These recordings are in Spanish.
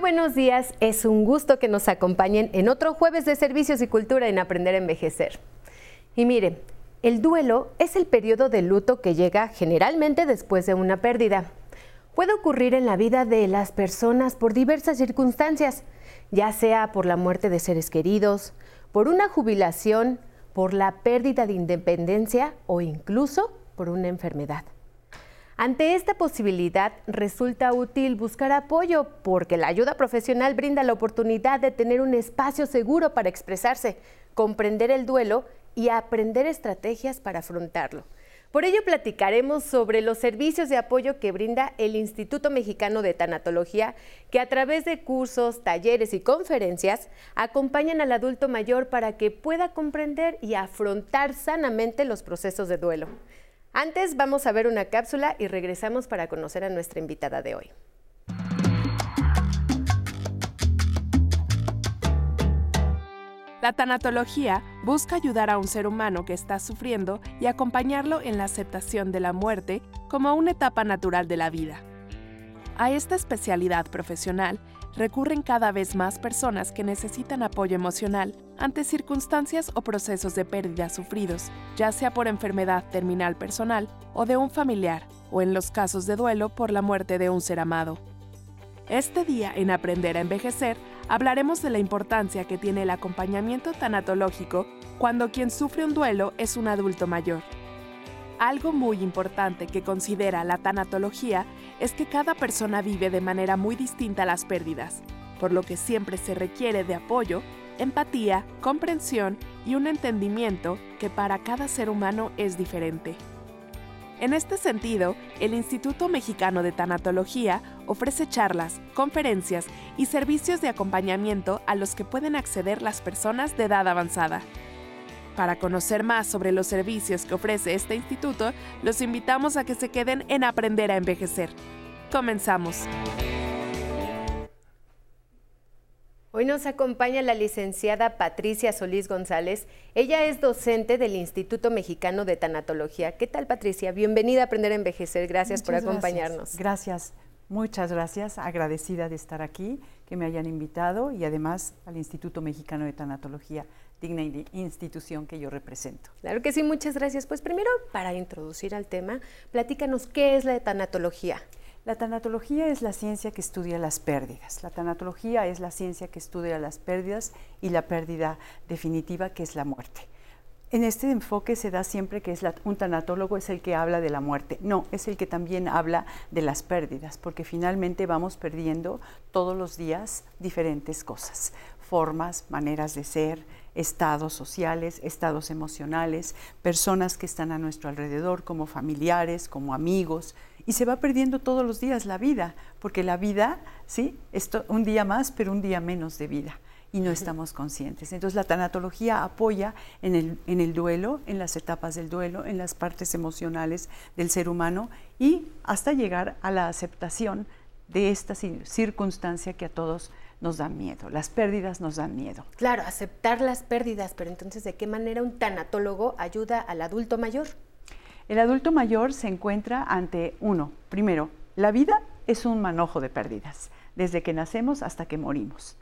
Buenos días, es un gusto que nos acompañen en otro jueves de Servicios y Cultura en Aprender a Envejecer. Y mire, el duelo es el periodo de luto que llega generalmente después de una pérdida. Puede ocurrir en la vida de las personas por diversas circunstancias, ya sea por la muerte de seres queridos, por una jubilación, por la pérdida de independencia o incluso por una enfermedad. Ante esta posibilidad resulta útil buscar apoyo porque la ayuda profesional brinda la oportunidad de tener un espacio seguro para expresarse, comprender el duelo y aprender estrategias para afrontarlo. Por ello platicaremos sobre los servicios de apoyo que brinda el Instituto Mexicano de Tanatología, que a través de cursos, talleres y conferencias acompañan al adulto mayor para que pueda comprender y afrontar sanamente los procesos de duelo. Antes vamos a ver una cápsula y regresamos para conocer a nuestra invitada de hoy. La tanatología busca ayudar a un ser humano que está sufriendo y acompañarlo en la aceptación de la muerte como una etapa natural de la vida. A esta especialidad profesional recurren cada vez más personas que necesitan apoyo emocional ante circunstancias o procesos de pérdida sufridos, ya sea por enfermedad terminal personal o de un familiar, o en los casos de duelo por la muerte de un ser amado. Este día en Aprender a Envejecer hablaremos de la importancia que tiene el acompañamiento tanatológico cuando quien sufre un duelo es un adulto mayor. Algo muy importante que considera la tanatología es que cada persona vive de manera muy distinta las pérdidas, por lo que siempre se requiere de apoyo, empatía, comprensión y un entendimiento que para cada ser humano es diferente. En este sentido, el Instituto Mexicano de Tanatología ofrece charlas, conferencias y servicios de acompañamiento a los que pueden acceder las personas de edad avanzada. Para conocer más sobre los servicios que ofrece este instituto, los invitamos a que se queden en Aprender a Envejecer. Comenzamos. Hoy nos acompaña la licenciada Patricia Solís González. Ella es docente del Instituto Mexicano de Tanatología. ¿Qué tal, Patricia? Bienvenida a Aprender a Envejecer. Gracias por acompañarnos. Gracias. Muchas gracias. Agradecida de estar aquí, que me hayan invitado y además al Instituto Mexicano de Tanatología digna institución que yo represento. Claro que sí, muchas gracias. Pues primero, para introducir al tema, platícanos qué es la tanatología. La tanatología es la ciencia que estudia las pérdidas. La tanatología es la ciencia que estudia las pérdidas y la pérdida definitiva, que es la muerte. En este enfoque se da siempre que es un tanatólogo es el que habla de la muerte. No, es el que también habla de las pérdidas, porque finalmente vamos perdiendo todos los días diferentes cosas, formas, maneras de ser, estados sociales, estados emocionales, personas que están a nuestro alrededor como familiares, como amigos, y se va perdiendo todos los días la vida, porque la vida, sí, es un día más, pero un día menos de vida y no estamos conscientes. Entonces la tanatología apoya en el, en el, duelo, en las etapas del duelo, en las partes emocionales del ser humano y hasta llegar a la aceptación de esta circunstancia que a todos nos dan miedo, las pérdidas nos dan miedo. Claro, aceptar las pérdidas, pero entonces, ¿de qué manera un tanatólogo ayuda al adulto mayor? El adulto mayor se encuentra ante uno, primero, la vida es un manojo de pérdidas, desde que nacemos hasta que morimos.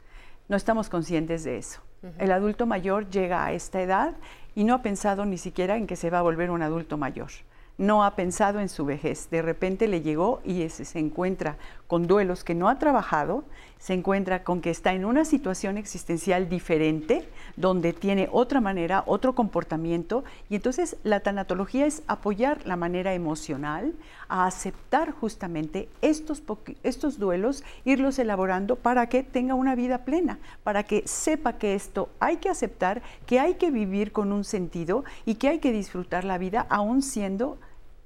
No estamos conscientes de eso. El adulto mayor llega a esta edad y no ha pensado ni siquiera en que se va a volver un adulto mayor no ha pensado en su vejez. De repente le llegó y se encuentra con duelos que no ha trabajado, se encuentra con que está en una situación existencial diferente, donde tiene otra manera, otro comportamiento, y entonces la tanatología es apoyar la manera emocional a aceptar justamente estos, estos duelos, irlos elaborando para que tenga una vida plena, para que sepa que esto hay que aceptar, que hay que vivir con un sentido y que hay que disfrutar la vida aún siendo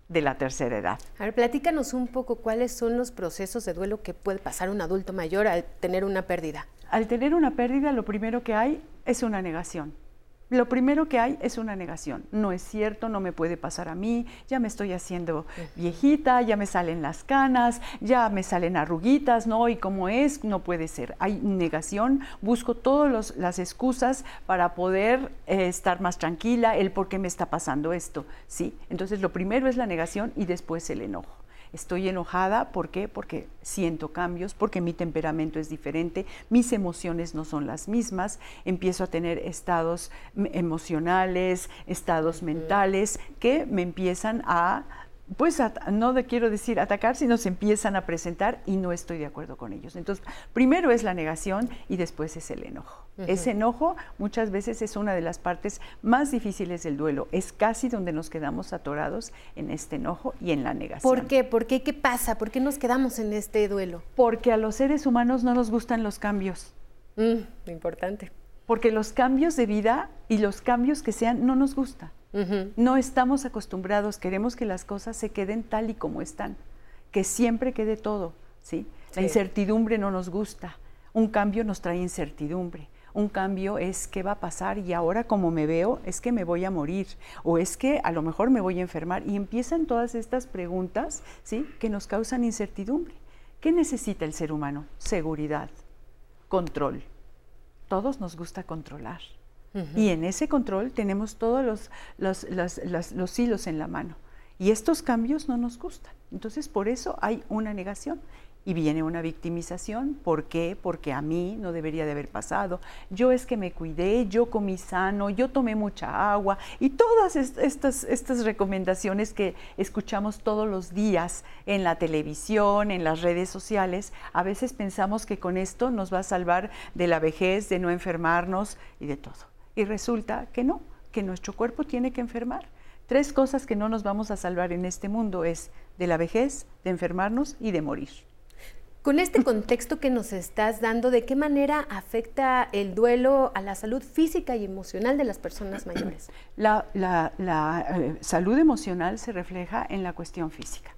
de la tercera edad. A ver, platícanos un poco cuáles son los procesos de duelo que puede pasar un adulto mayor al tener una pérdida. Al tener una pérdida, lo primero que hay es una negación lo primero que hay es una negación. No es cierto, no me puede pasar a mí, ya me estoy haciendo viejita, ya me salen las canas, ya me salen arruguitas, no, y como es, no puede ser. Hay negación, busco todas las excusas para poder eh, estar más tranquila, el por qué me está pasando esto. Sí, entonces lo primero es la negación y después el enojo. Estoy enojada, ¿por qué? Porque siento cambios, porque mi temperamento es diferente, mis emociones no son las mismas, empiezo a tener estados emocionales, estados mentales que me empiezan a pues no quiero decir atacar, sino se empiezan a presentar y no estoy de acuerdo con ellos. Entonces, primero es la negación y después es el enojo. Ese enojo muchas veces es una de las partes más difíciles del duelo. Es casi donde nos quedamos atorados en este enojo y en la negación. ¿Por qué? ¿Por qué? ¿Qué pasa? ¿Por qué nos quedamos en este duelo? Porque a los seres humanos no nos gustan los cambios. Mm, importante. Porque los cambios de vida y los cambios que sean no nos gustan. No estamos acostumbrados, queremos que las cosas se queden tal y como están, que siempre quede todo, ¿sí? La incertidumbre no nos gusta, un cambio nos trae incertidumbre. Un cambio es qué va a pasar y ahora como me veo es que me voy a morir o es que a lo mejor me voy a enfermar y empiezan todas estas preguntas, ¿sí? que nos causan incertidumbre. ¿Qué necesita el ser humano? Seguridad, control. Todos nos gusta controlar. Y en ese control tenemos todos los, los, hilos en la mano. Y estos cambios no nos gustan. Entonces, por eso hay una negación. Y viene una victimización. ¿Por qué? Porque a mí no debería de haber pasado. Yo es que me cuidé, yo comí sano, yo tomé mucha agua. Y todas estas, estas recomendaciones que escuchamos todos los días en la televisión, en las redes sociales, a veces pensamos que con esto nos va a salvar de la vejez, de no enfermarnos y de todo. Y resulta que no, que nuestro cuerpo tiene que enfermar. Tres cosas que no nos vamos a salvar en este mundo es de la vejez, de enfermarnos y de morir. Con este contexto que nos estás dando, ¿de qué manera afecta el duelo a la salud física y emocional de las personas mayores? La, eh, salud emocional se refleja en la cuestión física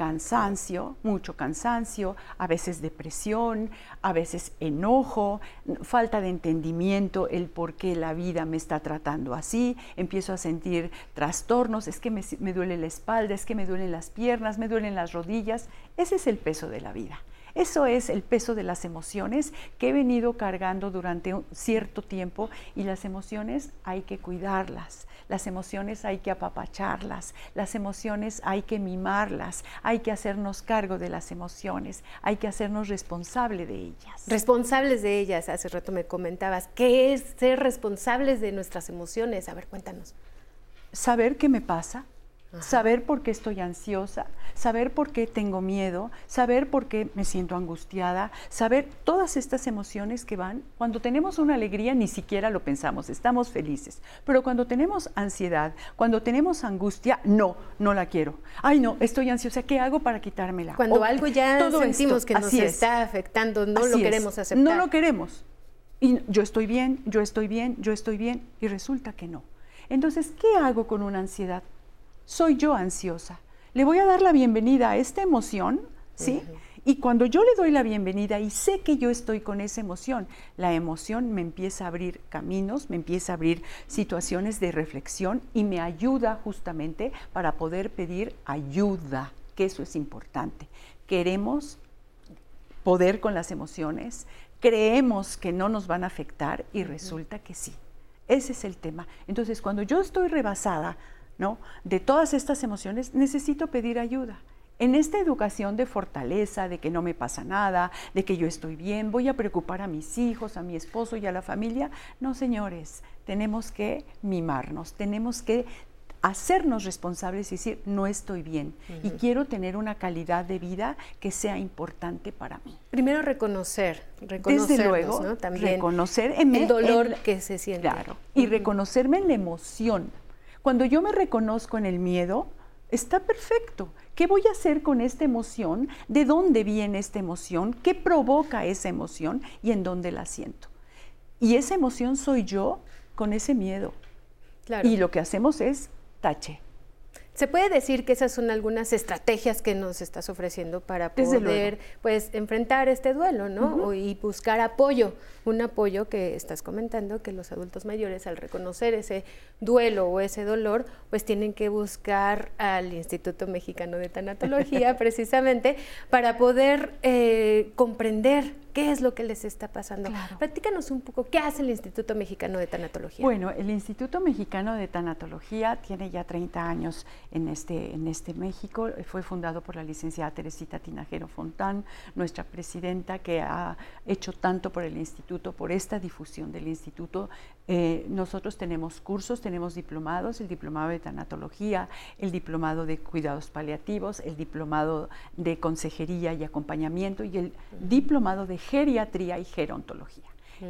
cansancio, mucho cansancio, a veces depresión, a veces enojo, falta de entendimiento, el por qué la vida me está tratando así, empiezo a sentir trastornos, es que me, duele la espalda, es que me duelen las piernas, me duelen las rodillas, ese es el peso de la vida. Eso es el peso de las emociones que he venido cargando durante un cierto tiempo y las emociones hay que cuidarlas, las emociones hay que apapacharlas, las emociones hay que mimarlas, hay que hacernos cargo de las emociones, hay que hacernos responsable de ellas. Responsables de ellas, hace rato me comentabas, ¿qué es ser responsables de nuestras emociones? A ver, cuéntanos. Saber qué me pasa, saber por qué estoy ansiosa, saber por qué tengo miedo, saber por qué me siento angustiada, saber todas estas emociones que van. Cuando tenemos una alegría ni siquiera lo pensamos, estamos felices. Pero cuando tenemos ansiedad, cuando tenemos angustia, no, no la quiero. Ay, no, estoy ansiosa, ¿qué hago para quitármela? Cuando algo ya sentimos que nos está afectando, no lo queremos aceptar. No lo queremos. Y yo estoy bien, yo estoy bien, yo estoy bien, y resulta que no. Entonces, ¿qué hago con una ansiedad? Soy yo ansiosa. Le voy a dar la bienvenida a esta emoción, ¿sí? Y cuando yo le doy la bienvenida y sé que yo estoy con esa emoción, la emoción me empieza a abrir caminos, me empieza a abrir situaciones de reflexión y me ayuda justamente para poder pedir ayuda, que eso es importante. Queremos poder con las emociones, creemos que no nos van a afectar y resulta que sí. Ese es el tema. Entonces, cuando yo estoy rebasada de todas estas emociones, necesito pedir ayuda. En esta educación de fortaleza, de que no me pasa nada, de que yo estoy bien, voy a preocupar a mis hijos, a mi esposo y a la familia, no, señores, tenemos que mimarnos, tenemos que hacernos responsables y decir, no estoy bien y quiero tener una calidad de vida que sea importante para mí. Primero reconocer, reconocer Desde luego, También reconocer el dolor que se siente. Claro, y reconocerme en la emoción, cuando yo me reconozco en el miedo, está perfecto. ¿Qué voy a hacer con esta emoción? ¿De dónde viene esta emoción? ¿Qué provoca esa emoción? ¿Y en dónde la siento? Y esa emoción soy yo con ese miedo. Y lo que hacemos es tache. Se puede decir que esas son algunas estrategias que nos estás ofreciendo para poder pues enfrentar este duelo, ¿no? Y buscar apoyo, un apoyo que estás comentando que los adultos mayores al reconocer ese duelo o ese dolor, pues tienen que buscar al Instituto Mexicano de Tanatología precisamente para poder eh, comprender qué es lo que les está pasando. Platícanos un poco, ¿qué hace el Instituto Mexicano de Tanatología? Bueno, el Instituto Mexicano de Tanatología tiene ya 30 años en este, en este México. Fue fundado por la licenciada Teresita Tinajero Fontán, nuestra presidenta, que ha hecho tanto por el instituto, por esta difusión del instituto. Eh, nosotros tenemos cursos, tenemos diplomados, el diplomado de tanatología, el diplomado de cuidados paliativos, el diplomado de consejería y acompañamiento y el diplomado de geriatría y gerontología.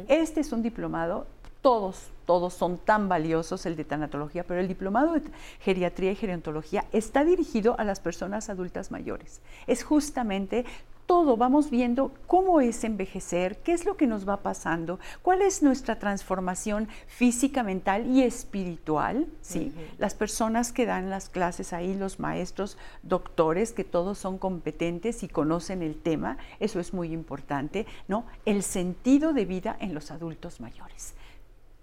Este es un diplomado, todos, todos son tan valiosos, el de tanatología, pero el diplomado de geriatría y gerontología está dirigido a las personas adultas mayores. Es justamente todo, vamos viendo cómo es envejecer, qué es lo que nos va pasando, cuál es nuestra transformación física, mental y espiritual. ¿sí? Las personas que dan las clases ahí, los maestros, doctores, que todos son competentes y conocen el tema, eso es muy importante, ¿no? El sentido de vida en los adultos mayores.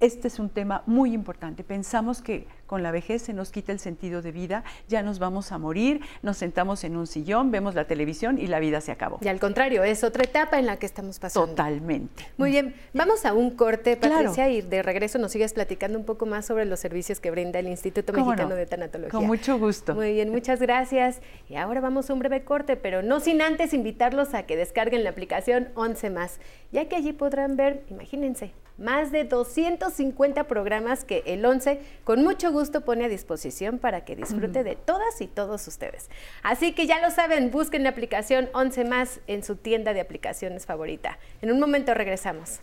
Este es un tema muy importante. Pensamos que con la vejez se nos quita el sentido de vida, ya nos vamos a morir, nos sentamos en un sillón, vemos la televisión y la vida se acabó. Y al contrario, es otra etapa en la que estamos pasando. Totalmente. Muy bien, vamos a un corte, Patricia, y de regreso nos sigues platicando un poco más sobre los servicios que brinda el Instituto Mexicano de Tanatología. Con mucho gusto. Muy bien, muchas gracias. Y ahora vamos a un breve corte, pero no sin antes invitarlos a que descarguen la aplicación 11 más, ya que allí podrán ver, imagínense, más de 250 programas que el 11 con mucho gusto pone a disposición para que disfrute de todas y todos ustedes. Así que ya lo saben, busquen la aplicación 11 más en su tienda de aplicaciones favorita. En un momento regresamos.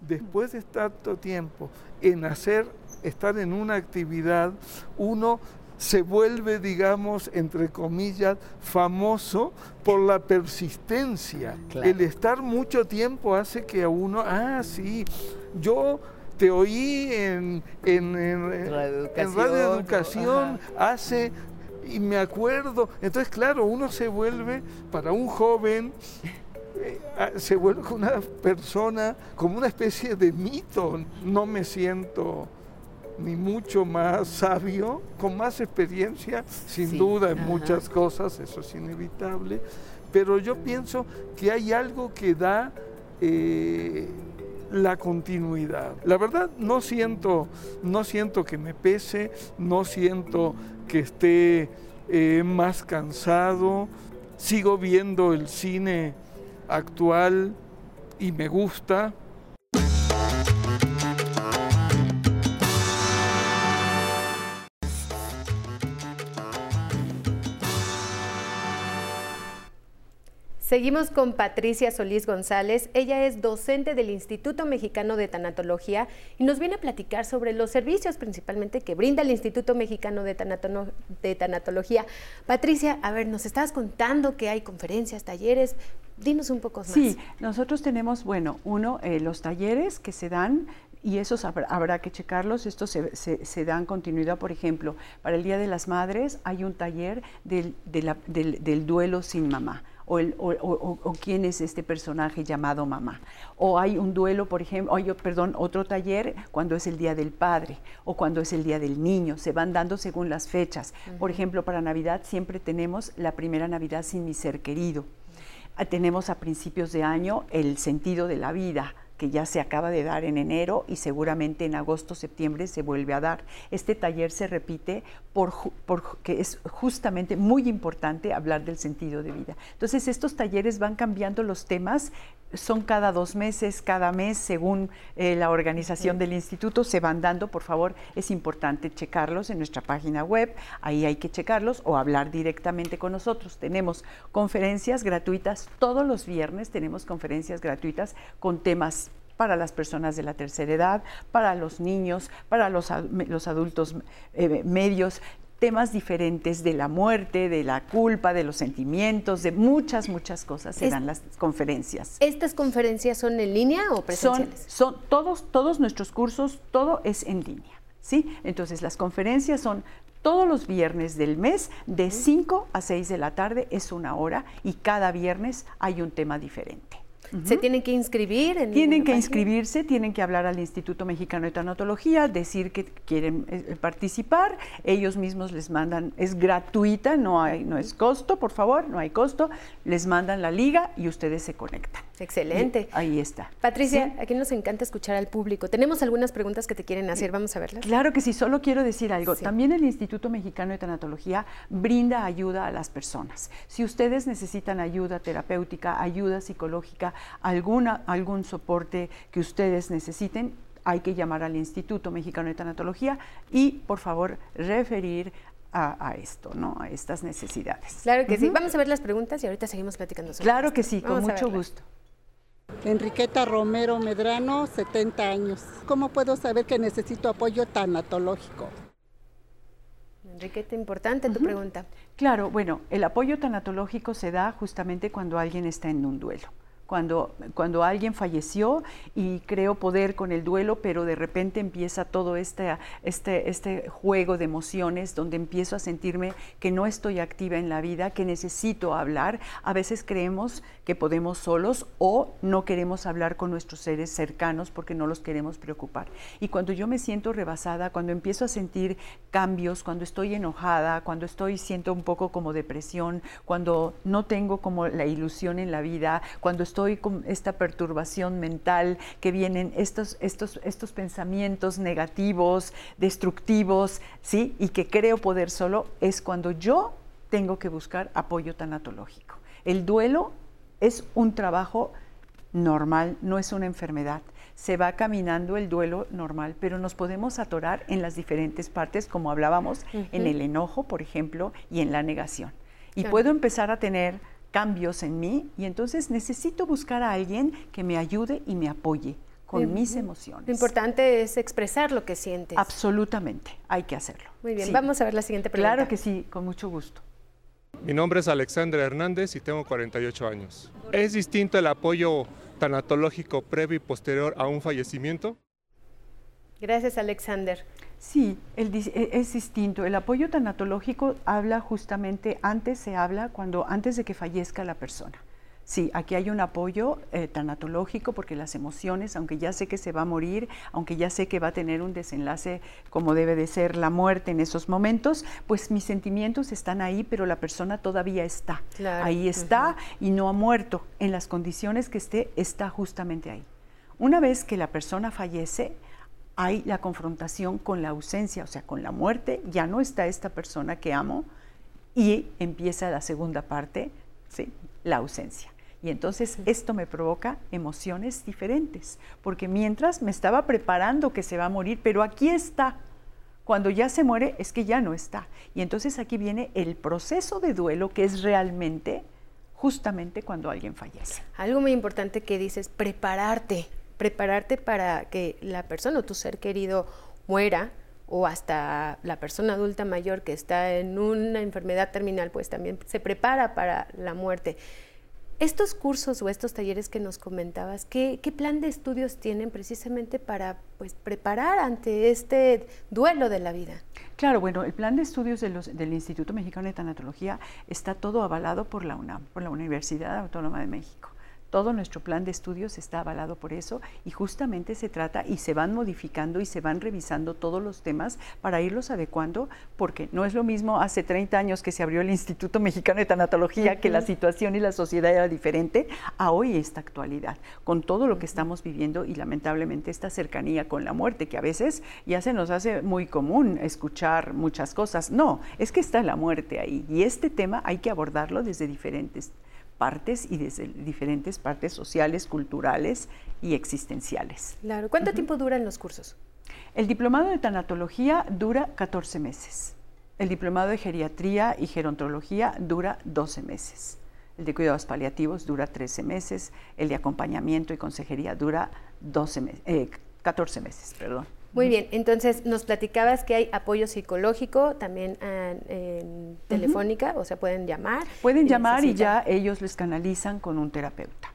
Después de tanto tiempo en hacer, estar en una actividad, uno se vuelve, digamos, entre comillas, famoso por la persistencia. El estar mucho tiempo hace que a uno, ah, sí, yo te oí en, en, en, Radio Educación hace, y me acuerdo, entonces claro, uno se vuelve, para un joven, eh, se vuelve una persona como una especie de mito, no me siento ni mucho más sabio, con más experiencia, sin duda en muchas cosas, eso es inevitable, pero yo pienso que hay algo que da eh, la continuidad. La verdad no siento, no siento que me pese, no siento que esté eh, más cansado, sigo viendo el cine actual y me gusta, Seguimos con Patricia Solís González. Ella es docente del Instituto Mexicano de Tanatología y nos viene a platicar sobre los servicios principalmente que brinda el Instituto Mexicano de, Tanatología. Patricia, a ver, nos estabas contando que hay conferencias, talleres. Dinos un poco más. Sí, nosotros tenemos, bueno, uno, eh, los talleres que se dan y esos habrá, que checarlos. Estos se, dan continuidad, por ejemplo, para el Día de las Madres hay un taller del, del duelo sin mamá o, quién es este personaje llamado mamá. O hay un duelo, por ejemplo, hay, perdón, otro taller cuando es el Día del Padre o cuando es el Día del Niño. Se van dando según las fechas. Por ejemplo, para Navidad siempre tenemos la primera Navidad sin mi ser querido. Ah, tenemos a principios de año el sentido de la vida que ya se acaba de dar en enero y seguramente en agosto, septiembre se vuelve a dar. Este taller se repite porque es justamente muy importante hablar del sentido de vida. Entonces estos talleres van cambiando los temas, son cada dos meses, cada mes, según eh, la organización del instituto, se van dando, por favor, es importante checarlos en nuestra página web, ahí hay que checarlos o hablar directamente con nosotros. Tenemos conferencias gratuitas todos los viernes, tenemos conferencias gratuitas con temas para las personas de la tercera edad, para los niños, para los, los adultos eh, medios, temas diferentes de la muerte, de la culpa, de los sentimientos, de muchas, muchas cosas se dan las conferencias. ¿Estas conferencias son en línea o presenciales? Son, son todos, todos nuestros cursos, todo es en línea. ¿sí? Entonces las conferencias son todos los viernes del mes de 5 a 6 de la tarde, es una hora y cada viernes hay un tema diferente. ¿Se tienen que inscribir? En tienen que inscribirse, tienen que hablar al Instituto Mexicano de Tanatología, decir que quieren eh, participar. Ellos mismos les mandan, es gratuita, no, hay, no es costo, por favor, no hay costo. Les mandan la liga y ustedes se conectan. Excelente. ahí está. Patricia, aquí nos encanta escuchar al público. Tenemos algunas preguntas que te quieren hacer, vamos a verlas. Claro que sí, solo quiero decir algo. También el Instituto Mexicano de Tanatología brinda ayuda a las personas. Si ustedes necesitan ayuda terapéutica, ayuda psicológica, alguna, algún soporte que ustedes necesiten, hay que llamar al Instituto Mexicano de Tanatología y, por favor, referir a, esto, ¿no? A estas necesidades. Claro que sí. Vamos a ver las preguntas y ahorita seguimos platicando sobre Claro que sí, con mucho gusto. Enriqueta Romero Medrano, 70 años. ¿Cómo puedo saber que necesito apoyo tanatológico? Enriqueta, importante tu pregunta. Claro, bueno, el apoyo tanatológico se da justamente cuando alguien está en un duelo cuando, cuando alguien falleció y creo poder con el duelo, pero de repente empieza todo este, este, este juego de emociones donde empiezo a sentirme que no estoy activa en la vida, que necesito hablar. A veces creemos que podemos solos o no queremos hablar con nuestros seres cercanos porque no los queremos preocupar. Y cuando yo me siento rebasada, cuando empiezo a sentir cambios, cuando estoy enojada, cuando estoy siento un poco como depresión, cuando no tengo como la ilusión en la vida, cuando estoy con esta perturbación mental, que vienen estos, estos, estos pensamientos negativos, destructivos, ¿sí? Y que creo poder solo, es cuando yo tengo que buscar apoyo tanatológico. El duelo es un trabajo normal, no es una enfermedad. Se va caminando el duelo normal, pero nos podemos atorar en las diferentes partes, como hablábamos, en el enojo, por ejemplo, y en la negación. Y puedo empezar a tener cambios en mí y entonces necesito buscar a alguien que me ayude y me apoye con mis emociones. Lo importante es expresar lo que sientes. Absolutamente, hay que hacerlo. Muy bien, vamos a ver la siguiente pregunta. Claro que sí, con mucho gusto. Mi nombre es Alexandra Hernández y tengo 48 años. ¿Es distinto el apoyo tanatológico previo y posterior a un fallecimiento? Gracias, Alexander. Sí, e, es distinto. El apoyo tanatológico habla justamente, antes se habla cuando, antes de que fallezca la persona. Sí, aquí hay un apoyo eh, tanatológico porque las emociones, aunque ya sé que se va a morir, aunque ya sé que va a tener un desenlace como debe de ser la muerte en esos momentos, pues mis sentimientos están ahí, pero la persona todavía está. ahí está y no ha muerto. En las condiciones que esté, está justamente ahí. Una vez que la persona fallece, hay la confrontación con la ausencia, o sea, con la muerte, ya no está esta persona que amo y empieza la segunda parte, ¿sí? la ausencia. Y entonces esto me provoca emociones diferentes, porque mientras me estaba preparando que se va a morir, pero aquí está. Cuando ya se muere es que ya no está. Y entonces aquí viene el proceso de duelo que es realmente justamente cuando alguien fallece. Algo muy importante que dices, prepararte prepararte para que la persona o tu ser querido muera o hasta la persona adulta mayor que está en una enfermedad terminal, pues también se prepara para la muerte. Estos cursos o estos talleres que nos comentabas, ¿qué, plan de estudios tienen precisamente para pues, preparar ante este duelo de la vida? Claro, bueno, el plan de estudios del Instituto Mexicano de Tanatología está todo avalado por la UNAM, por la Universidad Autónoma de México. Todo nuestro plan de estudios está avalado por eso y justamente se trata y se van modificando y se van revisando todos los temas para irlos adecuando, porque no es lo mismo hace 30 años que se abrió el Instituto Mexicano de Tanatología, que la situación y la sociedad era diferente, a hoy esta actualidad, con todo lo que estamos viviendo y lamentablemente esta cercanía con la muerte, que a veces ya se nos hace muy común escuchar muchas cosas. No, es que está la muerte ahí y este tema hay que abordarlo desde diferentes partes y desde diferentes partes sociales, culturales y existenciales. Claro. ¿Cuánto tiempo duran los cursos? El diplomado de tanatología dura 14 meses. El diplomado de geriatría y gerontología dura 12 meses. El de cuidados paliativos dura 13 meses. El de acompañamiento y consejería dura 12 14 meses. Perdón. Muy bien, entonces nos platicabas que hay apoyo psicológico también ah, en, telefónica, o sea, pueden llamar. Pueden llamar y ya ellos les canalizan con un terapeuta.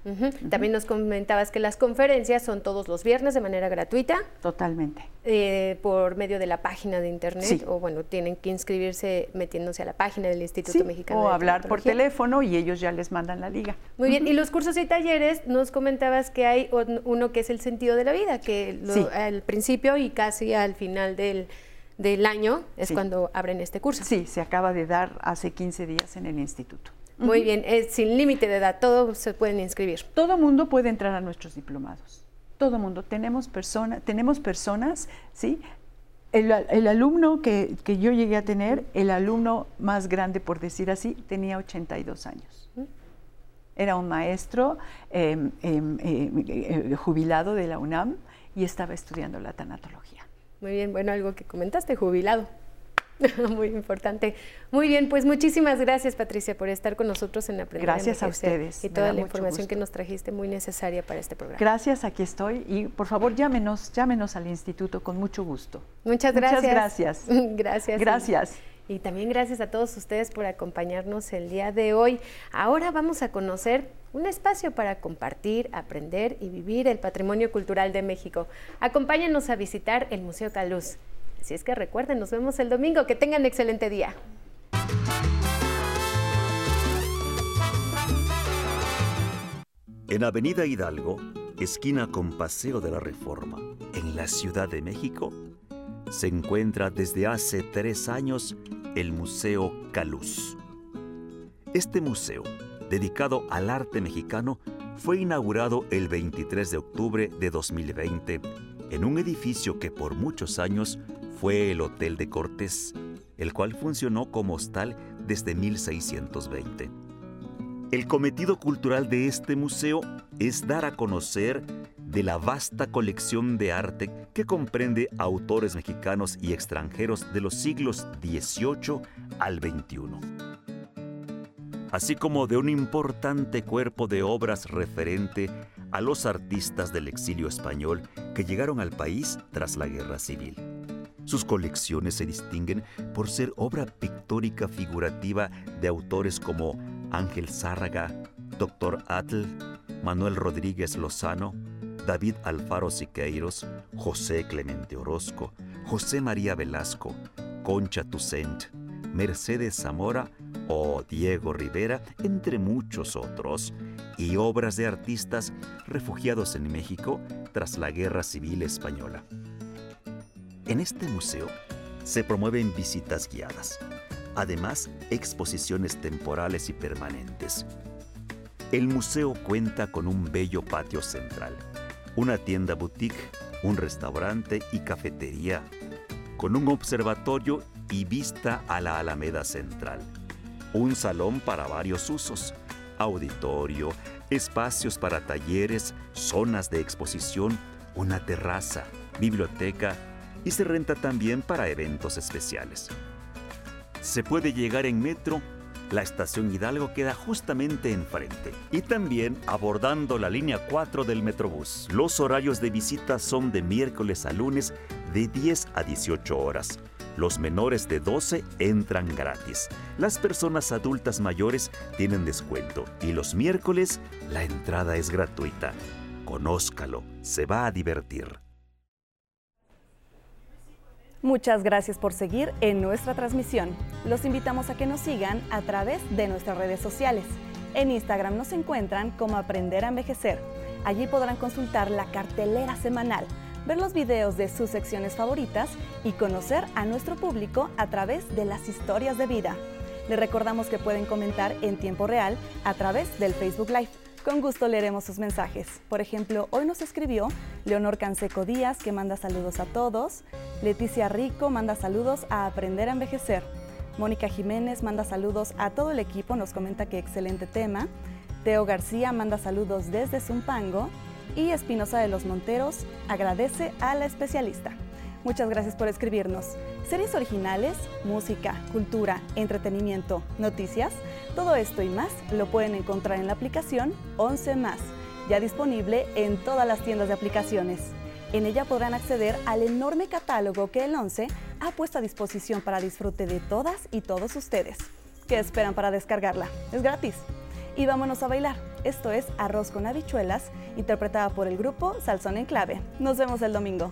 También nos comentabas que las conferencias son todos los viernes de manera gratuita. Totalmente. Eh, por medio de la página de internet, o bueno, tienen que inscribirse metiéndose a la página del Instituto Mexicano. O hablar por teléfono y ellos ya les mandan la liga. Muy bien, y los cursos y talleres, nos comentabas que hay uno que es el sentido de la vida, que al principio y casi al final del, año es cuando abren este curso. Sí, se acaba de dar hace 15 días en el instituto. Muy bien, es sin límite de edad, todos se pueden inscribir. Todo mundo puede entrar a nuestros diplomados. Todo mundo. Tenemos, persona, tenemos personas, ¿sí? El, alumno que, yo llegué a tener, el alumno más grande, por decir así, tenía 82 años. Era un maestro em, em, em, eh, jubilado de la UNAM y estaba estudiando la tanatología. Muy bien, bueno, algo que comentaste, jubilado. Muy importante. Muy bien, pues muchísimas gracias Patricia por estar con nosotros en Aprender Gracias a, ustedes. Y toda la información que nos trajiste muy necesaria para este programa. Gracias, aquí estoy y por favor llámenos, llámenos al instituto con mucho gusto. Muchas gracias. Muchas gracias. gracias. Gracias. Y también gracias a todos ustedes por acompañarnos el día de hoy. Ahora vamos a conocer un espacio para compartir, aprender y vivir el patrimonio cultural de México. Acompáñenos a visitar el Museo Caluz. Así es que recuerden, nos vemos el domingo. Que tengan excelente día. En Avenida Hidalgo, esquina con Paseo de la Reforma, en la Ciudad de México, se encuentra desde hace tres años el Museo Caluz. Este museo, dedicado al arte mexicano, fue inaugurado el 23 de octubre de 2020 en un edificio que por muchos años fue el Hotel de Cortés, el cual funcionó como hostal desde 1620. El cometido cultural de este museo es dar a conocer de la vasta colección de arte que comprende autores mexicanos y extranjeros de los siglos XVIII al XXI, así como de un importante cuerpo de obras referente a los artistas del exilio español que llegaron al país tras la Guerra Civil. Sus colecciones se distinguen por ser obra pictórica figurativa de autores como Ángel Zárraga, Dr. Atl, Manuel Rodríguez Lozano, David Alfaro Siqueiros, José Clemente Orozco, José María Velasco, Concha Tucent, Mercedes Zamora o Diego Rivera, entre muchos otros, y obras de artistas refugiados en México tras la Guerra Civil Española. En este museo se promueven visitas guiadas, además exposiciones temporales y permanentes. El museo cuenta con un bello patio central, una tienda boutique, un restaurante y cafetería, con un observatorio y vista a la Alameda Central, un salón para varios usos, auditorio, espacios para talleres, zonas de exposición, una terraza, biblioteca y se renta también para eventos especiales. Se puede llegar en metro la estación Hidalgo queda justamente enfrente y también abordando la línea 4 del Metrobús. Los horarios de visita son de miércoles a lunes de 10 a 18 horas. Los menores de 12 entran gratis. Las personas adultas mayores tienen descuento y los miércoles la entrada es gratuita. Conózcalo, se va a divertir. Muchas gracias por seguir en nuestra transmisión. Los invitamos a que nos sigan a través de nuestras redes sociales. En Instagram nos encuentran como Aprender a Envejecer. Allí podrán consultar la cartelera semanal, ver los videos de sus secciones favoritas y conocer a nuestro público a través de las historias de vida. Les recordamos que pueden comentar en tiempo real a través del Facebook Live. Con gusto leeremos sus mensajes. Por ejemplo, hoy nos escribió Leonor Canseco Díaz, que manda saludos a todos. Leticia Rico manda saludos a Aprender a Envejecer. Mónica Jiménez manda saludos a todo el equipo, nos comenta que excelente tema. Teo García manda saludos desde Zumpango. Y Espinosa de los Monteros agradece a la especialista. Muchas gracias por escribirnos. Series originales, música, cultura, entretenimiento, noticias, todo esto y más lo pueden encontrar en la aplicación 11 más, ya disponible en todas las tiendas de aplicaciones. En ella podrán acceder al enorme catálogo que el 11 ha puesto a disposición para disfrute de todas y todos ustedes. ¿Qué esperan para descargarla? Es gratis. Y vámonos a bailar. Esto es Arroz con habichuelas, interpretada por el grupo Salsón en Clave. Nos vemos el domingo.